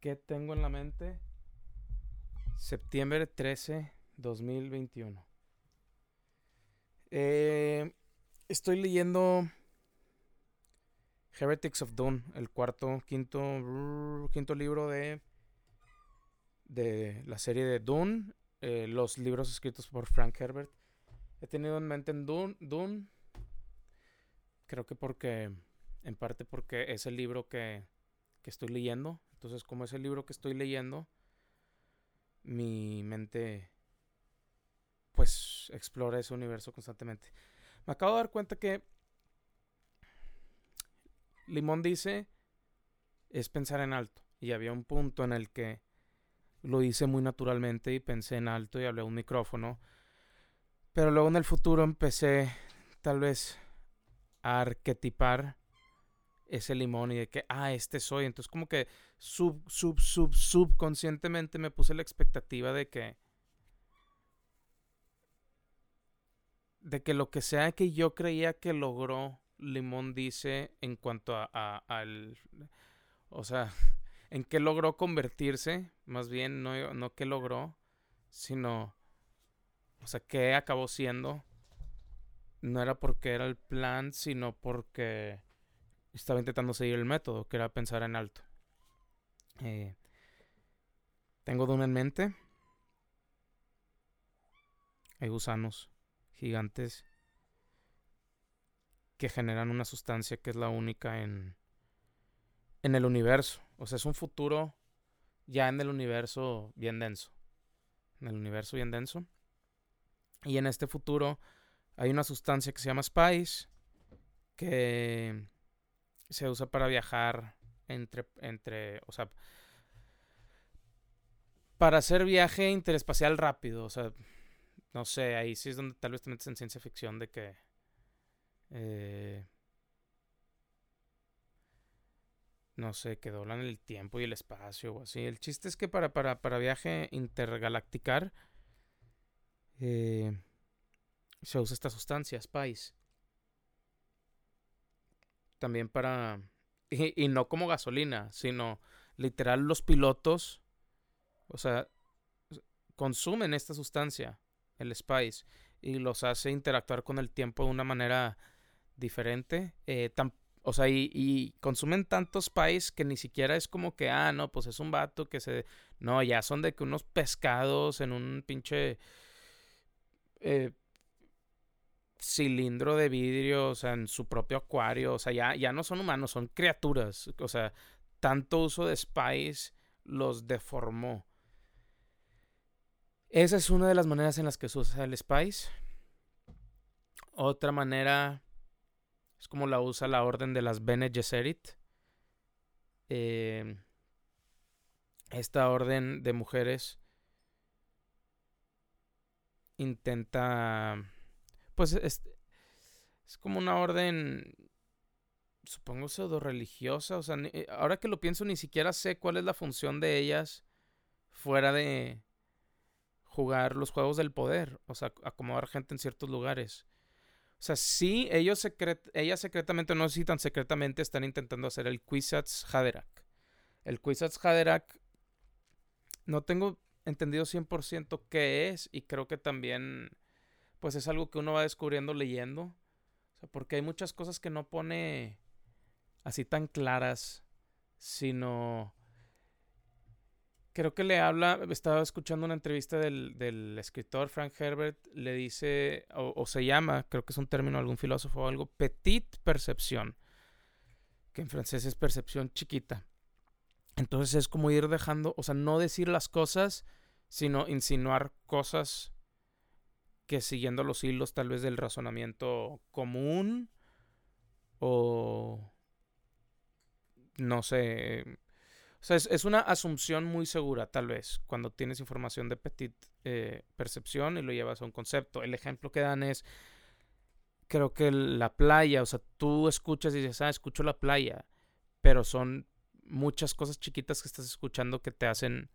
¿Qué tengo en la mente? Septiembre 13, 2021. Eh, estoy leyendo Heretics of Dune, el cuarto, quinto, quinto libro de, de la serie de Dune, eh, los libros escritos por Frank Herbert. He tenido en mente en Dune, Dune, creo que porque, en parte porque es el libro que, que estoy leyendo entonces, como es el libro que estoy leyendo, mi mente pues explora ese universo constantemente. Me acabo de dar cuenta que Limón dice es pensar en alto. Y había un punto en el que lo hice muy naturalmente y pensé en alto y hablé a un micrófono. Pero luego en el futuro empecé tal vez a arquetipar ese limón y de que, ah, este soy. Entonces como que sub, sub, sub, subconscientemente me puse la expectativa de que... De que lo que sea que yo creía que logró Limón dice en cuanto a, al... O sea, en qué logró convertirse, más bien no, no qué logró, sino... O sea, qué acabó siendo. No era porque era el plan, sino porque estaba intentando seguir el método, que era pensar en alto. Eh, tengo Dune en mente. Hay gusanos gigantes que generan una sustancia que es la única en, en el universo. O sea, es un futuro ya en el universo bien denso. En el universo bien denso. Y en este futuro hay una sustancia que se llama Spice que se usa para viajar entre, entre, o sea, para hacer viaje interespacial rápido, o sea, no sé, ahí sí es donde tal vez te metes en ciencia ficción de que... Eh, no sé, que doblan el tiempo y el espacio o así. El chiste es que para, para, para viaje intergalacticar eh, se usa esta sustancia, Spice también para... Y, no como gasolina, sino literal los pilotos, o sea, consumen esta sustancia, el spice, y los hace interactuar con el tiempo de una manera diferente. Eh, o sea, y, consumen tanto spice que ni siquiera es como que, ah, no, pues es un vato que se... No, ya son de que unos pescados en un pinche... Eh, cilindro de vidrio, o sea, en su propio acuario, o sea, ya, ya no son humanos, son criaturas, o sea, tanto uso de Spice los deformó. Esa es una de las maneras en las que se usa el Spice. Otra manera es como la usa la orden de las Bene Gesserit. Eh, esta orden de mujeres intenta pues es, es como una orden, supongo, pseudo religiosa. O sea, eh, ahora que lo pienso, ni siquiera sé cuál es la función de ellas fuera de jugar los juegos del poder. O sea, acomodar gente en ciertos lugares. O sea, sí, ellos secret ellas secretamente, no sé si tan secretamente, están intentando hacer el Kwisatz Haderach. El Kwisatz Haderach, no tengo entendido 100% qué es y creo que también pues es algo que uno va descubriendo leyendo. O sea, porque hay muchas cosas que no pone así tan claras, sino... Creo que le habla, estaba escuchando una entrevista del, escritor Frank Herbert, le dice, o, se llama, creo que es un término de algún filósofo o algo, petit percepción, que en francés es percepción chiquita. Entonces es como ir dejando, o sea, no decir las cosas, sino insinuar cosas que siguiendo los hilos tal vez del razonamiento común o no sé. O sea, es, una asunción muy segura, tal vez, cuando tienes información de petit eh, percepción y lo llevas a un concepto. El ejemplo que dan es, creo que la playa, o sea, tú escuchas y dices, ah, escucho la playa, pero son muchas cosas chiquitas que estás escuchando que te hacen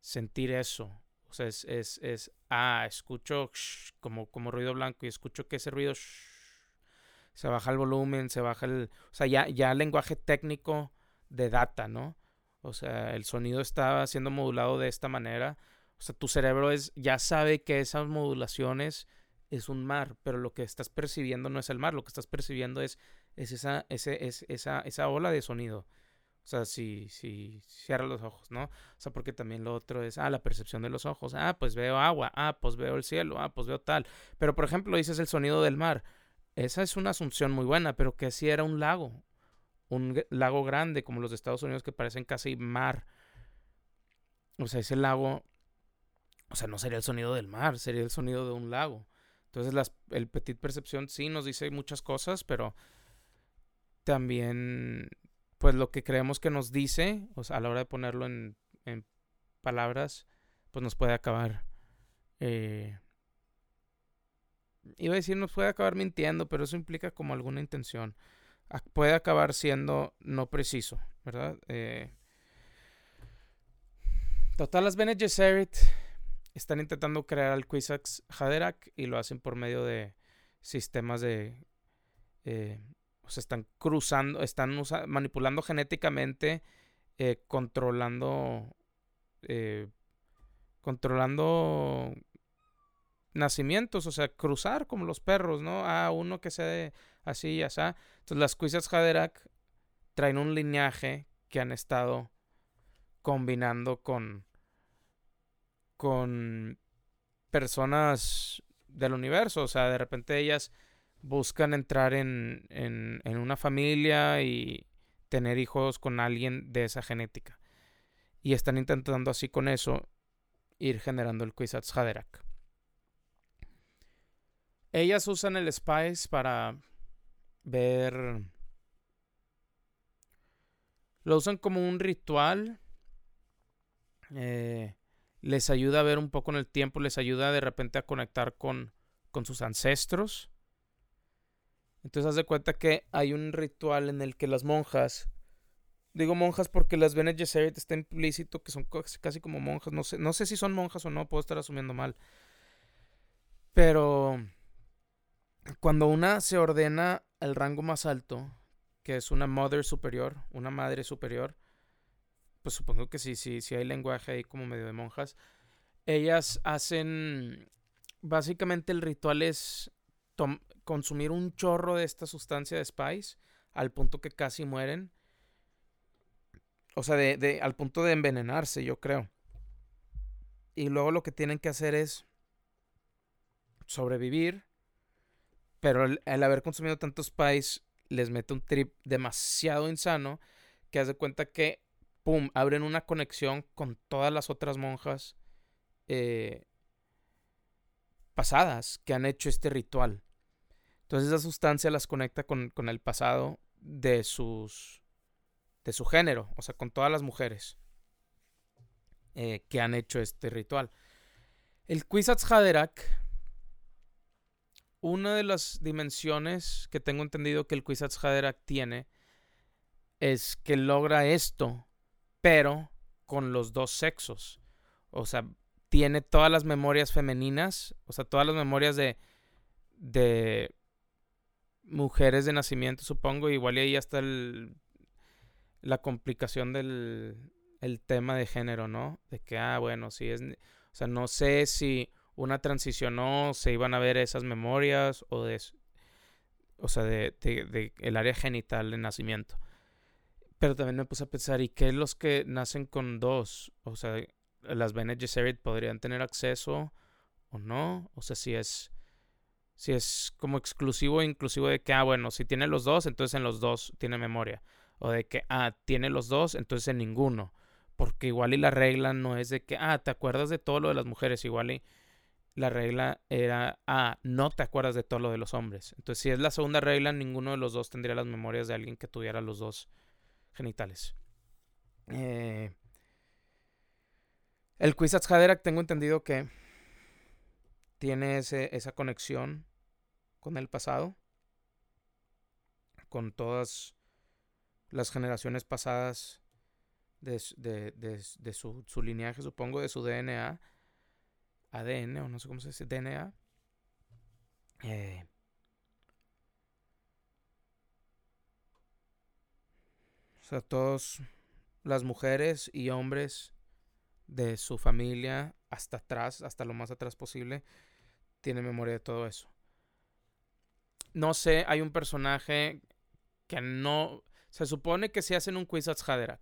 sentir eso. O sea, es, es, es ah, escucho como, como ruido blanco y escucho que ese ruido se baja el volumen, se baja el... O sea, ya, ya lenguaje técnico de data, ¿no? O sea, el sonido está siendo modulado de esta manera. O sea, tu cerebro es, ya sabe que esas modulaciones es un mar, pero lo que estás percibiendo no es el mar, lo que estás percibiendo es, es, esa, ese, es esa, esa ola de sonido. O sea, si, si cierra los ojos, ¿no? O sea, porque también lo otro es, ah, la percepción de los ojos. Ah, pues veo agua. Ah, pues veo el cielo. Ah, pues veo tal. Pero, por ejemplo, dices el sonido del mar. Esa es una asunción muy buena, pero que si era un lago. Un lago grande, como los de Estados Unidos, que parecen casi mar. O sea, ese lago. O sea, no sería el sonido del mar, sería el sonido de un lago. Entonces, las, el Petit Percepción sí nos dice muchas cosas, pero también pues lo que creemos que nos dice, o sea, a la hora de ponerlo en, en palabras, pues nos puede acabar. Eh, iba a decir nos puede acabar mintiendo, pero eso implica como alguna intención. Puede acabar siendo no preciso, ¿verdad? Eh, total, las Bene están intentando crear al Quisax Haderach y lo hacen por medio de sistemas de eh, se están cruzando, están manipulando genéticamente, eh, controlando, eh, controlando nacimientos, o sea, cruzar como los perros, ¿no? Ah, uno que sea así y así. Entonces las cuisas Haderach traen un linaje que han estado combinando con con personas del universo, o sea, de repente ellas buscan entrar en, en, una familia y tener hijos con alguien de esa genética. Y están intentando así con eso ir generando el Kwisatz Haderach. Ellas usan el Spice para ver... Lo usan como un ritual. Eh, les ayuda a ver un poco en el tiempo, les ayuda de repente a conectar con, con sus ancestros. Entonces haz de cuenta que hay un ritual en el que las monjas, digo monjas porque las Bene Gesserit está implícito que son casi como monjas, no sé, no sé si son monjas o no, puedo estar asumiendo mal. Pero cuando una se ordena al rango más alto, que es una mother superior, una madre superior, pues supongo que sí, sí, sí hay lenguaje ahí como medio de monjas. Ellas hacen, básicamente el ritual es consumir un chorro de esta sustancia de Spice al punto que casi mueren. O sea, de, al punto de envenenarse, yo creo. Y luego lo que tienen que hacer es sobrevivir. Pero el, haber consumido tanto Spice les mete un trip demasiado insano que hace cuenta que, ¡pum!, abren una conexión con todas las otras monjas eh, pasadas que han hecho este ritual. Entonces esa sustancia las conecta con, el pasado de sus de su género, o sea, con todas las mujeres eh, que han hecho este ritual. El Kwisatz Haderach, una de las dimensiones que tengo entendido que el Kwisatz Haderach tiene es que logra esto, pero con los dos sexos. O sea, tiene todas las memorias femeninas, o sea, todas las memorias de, de mujeres de nacimiento, supongo. Igual y ahí está el, la complicación del el tema de género, ¿no? De que, ah, bueno, si es... O sea, no sé si una transicionó, se iban a ver esas memorias o de... O sea, de, de, el área genital de nacimiento. Pero también me puse a pensar, ¿y qué los que nacen con dos? O sea, las Bene Gesserit podrían tener acceso o no. O sea, si es si es como exclusivo inclusivo de que, ah, bueno, si tiene los dos, entonces en los dos tiene memoria. O de que, ah, tiene los dos, entonces en ninguno. Porque igual y la regla no es de que, ah, te acuerdas de todo lo de las mujeres, igual y la regla era, ah, no te acuerdas de todo lo de los hombres. Entonces, si es la segunda regla, ninguno de los dos tendría las memorias de alguien que tuviera los dos genitales. Eh, el Kwisatz Haderach tengo entendido que tiene esa conexión con el pasado, con todas las generaciones pasadas de, su, su, lineaje, supongo, de su DNA, ADN, o no sé cómo se dice, DNA. Eh, o sea, todos las mujeres y hombres de su familia hasta atrás, hasta lo más atrás posible, tienen memoria de todo eso. No sé, hay un personaje que no... Se supone que se hacen un Kwisatz Haderach.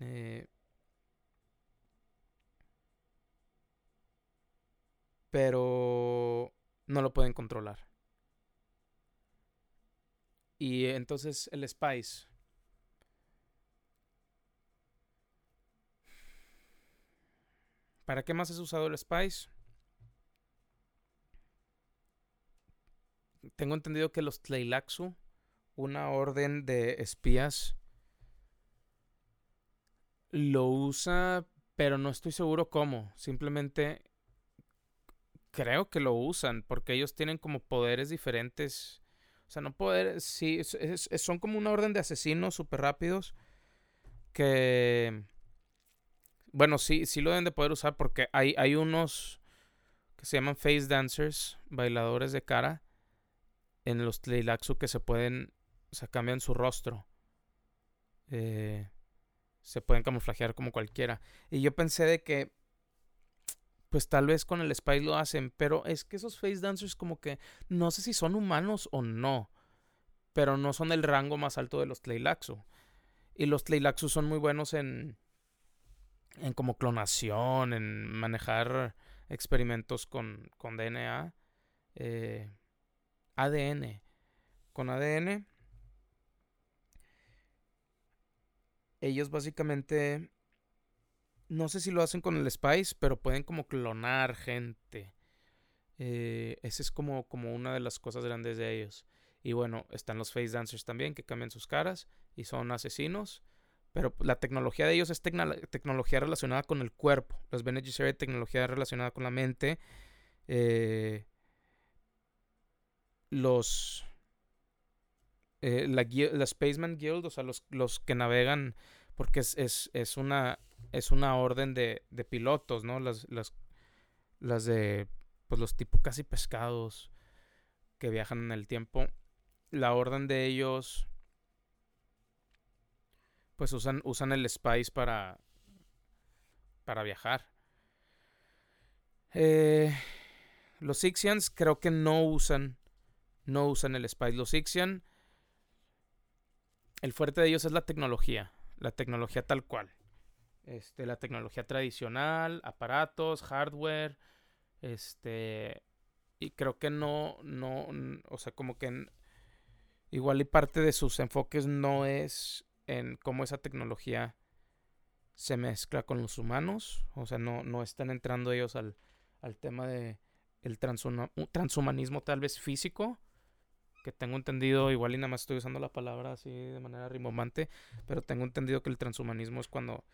Eh, pero no lo pueden controlar. Y entonces el Spice. ¿Para qué más has usado el Spice? Tengo entendido que los Tleilaxu, una orden de espías, lo usa, pero no estoy seguro cómo. Simplemente creo que lo usan porque ellos tienen como poderes diferentes. O sea, no poder, sí, son como una orden de asesinos súper rápidos que, bueno, sí, sí lo deben de poder usar porque hay, hay unos que se llaman face dancers, bailadores de cara, en los Tleilaxu que se pueden, o sea, cambian su rostro. Eh, se pueden camuflajear como cualquiera. Y yo pensé de que pues tal vez con el Spice lo hacen, pero es que esos face dancers como que no sé si son humanos o no, pero no son el rango más alto de los Tleilaxu. Y los Tleilaxu son muy buenos en en como clonación, en manejar experimentos con, con DNA, eh, ADN. Con ADN, ellos básicamente no sé si lo hacen con el Spice, pero pueden como clonar gente. Eh, esa es como, como una de las cosas grandes de ellos. Y bueno, están los Face Dancers también, que cambian sus caras y son asesinos. Pero la tecnología de ellos es tecnología relacionada con el cuerpo. Los Bene Gesserit tecnología relacionada con la mente. Eh, los... Eh, la, la, Spaceman Guild, o sea, los, los que navegan, porque es, es, es una es una orden de, de pilotos, ¿no? Las, las, las de, pues los tipos casi pescados que viajan en el tiempo. La orden de ellos, pues usan, usan el Spice para, para viajar. Eh, los Ixians creo que no usan, no usan el Spice. Los Ixian, el fuerte de ellos es la tecnología, la tecnología tal cual este, la tecnología tradicional, aparatos, hardware, este, y creo que no, no, o sea, como que igual y parte de sus enfoques no es en cómo esa tecnología se mezcla con los humanos, o sea, no, no están entrando ellos al, al tema de el transhumanismo tal vez físico, que tengo entendido, igual y nada más estoy usando la palabra así de manera rimbombante, pero tengo entendido que el transhumanismo es cuando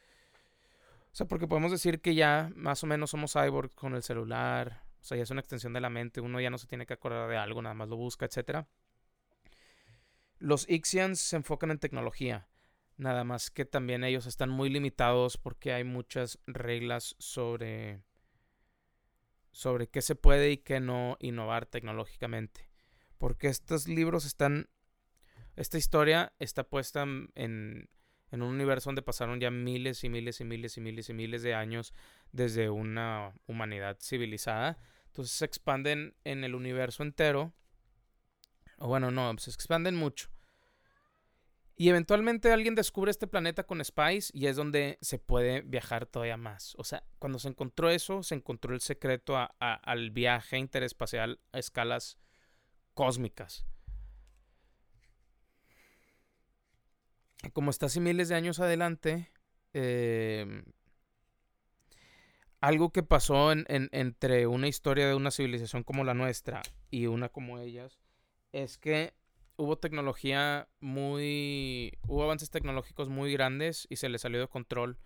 o sea, porque podemos decir que ya más o menos somos cyborg con el celular. O sea, ya es una extensión de la mente. Uno ya no se tiene que acordar de algo, nada más lo busca, etc. Los Ixians se enfocan en tecnología. Nada más que también ellos están muy limitados porque hay muchas reglas sobre sobre qué se puede y qué no innovar tecnológicamente. Porque estos libros están esta historia está puesta en en un universo donde pasaron ya miles y miles y miles y miles y miles de años desde una humanidad civilizada. Entonces se expanden en el universo entero. O bueno, no, se expanden mucho. Y eventualmente alguien descubre este planeta con Spice y es donde se puede viajar todavía más. O sea, cuando se encontró eso, se encontró el secreto al viaje interespacial a escalas cósmicas. como está así miles de años adelante, em, algo que pasó en, entre una historia de una civilización como la nuestra y una como ellas, es que hubo tecnología muy... hubo avances tecnológicos muy grandes y se les salió de control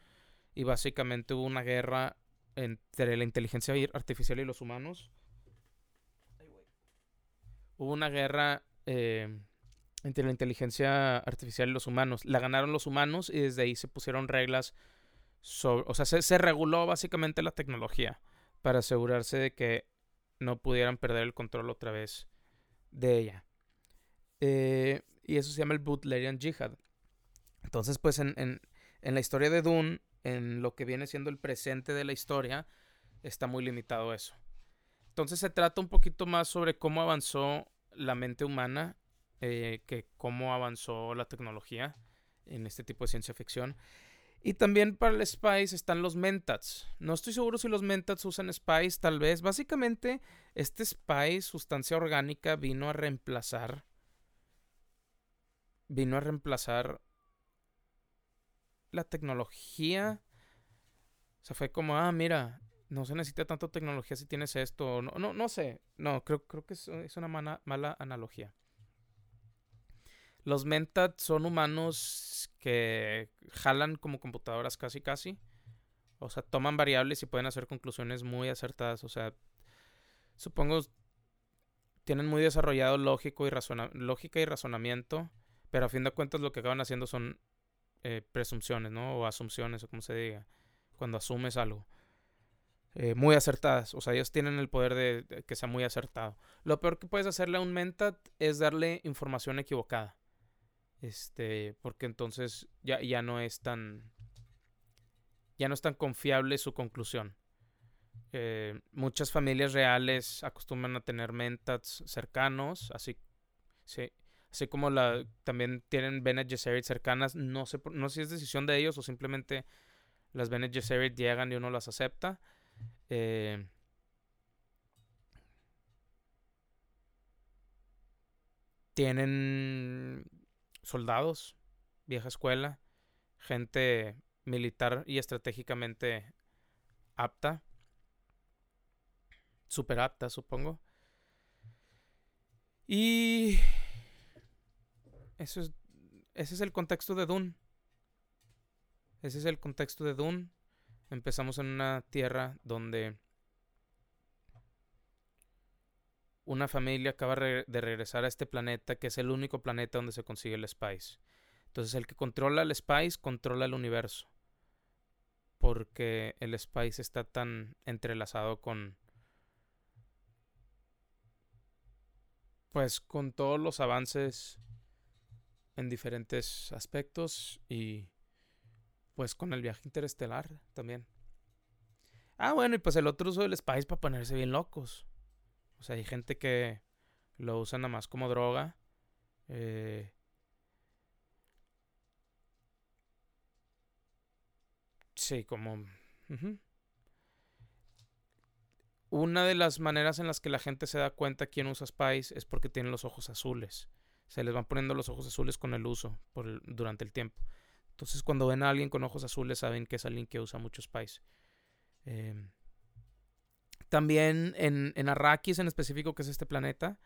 y básicamente hubo una guerra entre la inteligencia artificial y los humanos. Hubo una guerra eh, entre la inteligencia artificial y los humanos. La ganaron los humanos y desde ahí se pusieron reglas sobre, o sea, se, reguló básicamente la tecnología para asegurarse de que no pudieran perder el control otra vez de ella. Eh, y eso se llama el Butlerian Jihad. Entonces, pues en, en la historia de Dune, en lo que viene siendo el presente de la historia, está muy limitado eso. Entonces se trata un poquito más sobre cómo avanzó la mente humana eh, que cómo avanzó la tecnología en este tipo de ciencia ficción. Y también para el Spice están los Mentats. No estoy seguro si los Mentats usan Spice, tal vez. Básicamente, este Spice, sustancia orgánica, vino a reemplazar. Vino a reemplazar la tecnología. O sea, fue como, ah, mira, no se necesita tanto tecnología si tienes esto. No, no, no sé. No, creo, creo que es, es una mala analogía. Los Mentat son humanos que jalan como computadoras casi casi. O sea, toman variables y pueden hacer conclusiones muy acertadas. O sea, supongo tienen muy desarrollado lógico y lógica y razonamiento. Pero a fin de cuentas lo que acaban haciendo son eh, presunciones, ¿no? O asunciones, o como se diga. Cuando asumes algo. Eh, muy acertadas. O sea, ellos tienen el poder de, que sea muy acertado. Lo peor que puedes hacerle a un mentat es darle información equivocada. Este, porque entonces ya, ya no es tan. Ya no es tan confiable su conclusión. Eh, muchas familias reales acostumbran a tener mentats cercanos, así, sí, así como la, también tienen Bene Gesserit cercanas. No sé, no sé si es decisión de ellos o simplemente las Bene Gesserit llegan y uno las acepta. Eh, tienen soldados, vieja escuela, gente militar y estratégicamente apta, super apta, supongo. Y eso es, ese es el contexto de Dune. Ese es el contexto de Dune. Empezamos en una tierra donde una familia acaba de regresar a este planeta, que es el único planeta donde se consigue el Spice. Entonces el que controla el Spice controla el universo. Porque el Spice está tan entrelazado con... Pues con todos los avances en diferentes aspectos y pues con el viaje interestelar también. Ah, bueno, y pues el otro uso del Spice para ponerse bien locos. O sea, hay gente que lo usa nada más como droga. Eh, sí, como... Una de las maneras en las que la gente se da cuenta quién usa Spice es porque tienen los ojos azules. Se les van poniendo los ojos azules con el uso por durante el tiempo. Entonces, cuando ven a alguien con ojos azules, saben que es alguien que usa mucho Spice. Eh, también en, en Arrakis, en específico, que es este planeta,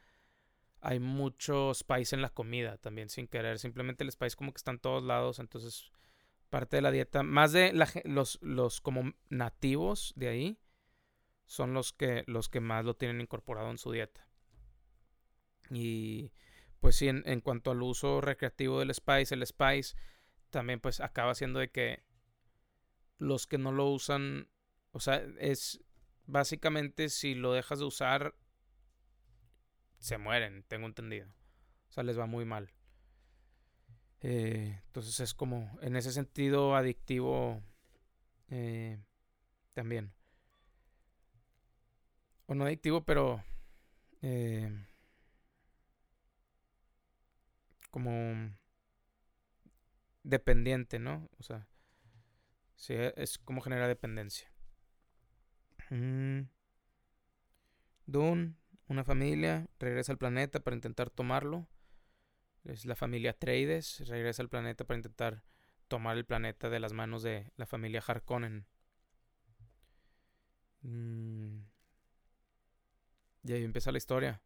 hay mucho spice en la comida también, sin querer. Simplemente el spice como que está en todos lados, entonces parte de la dieta, más de los, los como nativos de ahí, son los que, los que más lo tienen incorporado en su dieta. Y pues sí, en cuanto al uso recreativo del spice, el spice también pues acaba siendo de que los que no lo usan, o sea, es básicamente si lo dejas de usar, se mueren, tengo entendido. O sea, les va muy mal. Eh, entonces es como, en ese sentido, adictivo eh, también. O no adictivo, pero... Eh, como dependiente, ¿no? O sea, sí, es como genera dependencia. Mm. Dune, una familia, regresa al planeta para intentar tomarlo. Es la familia Trades, regresa al planeta para intentar tomar el planeta de las manos de la familia Harkonnen. Mm. Y ahí empieza la historia.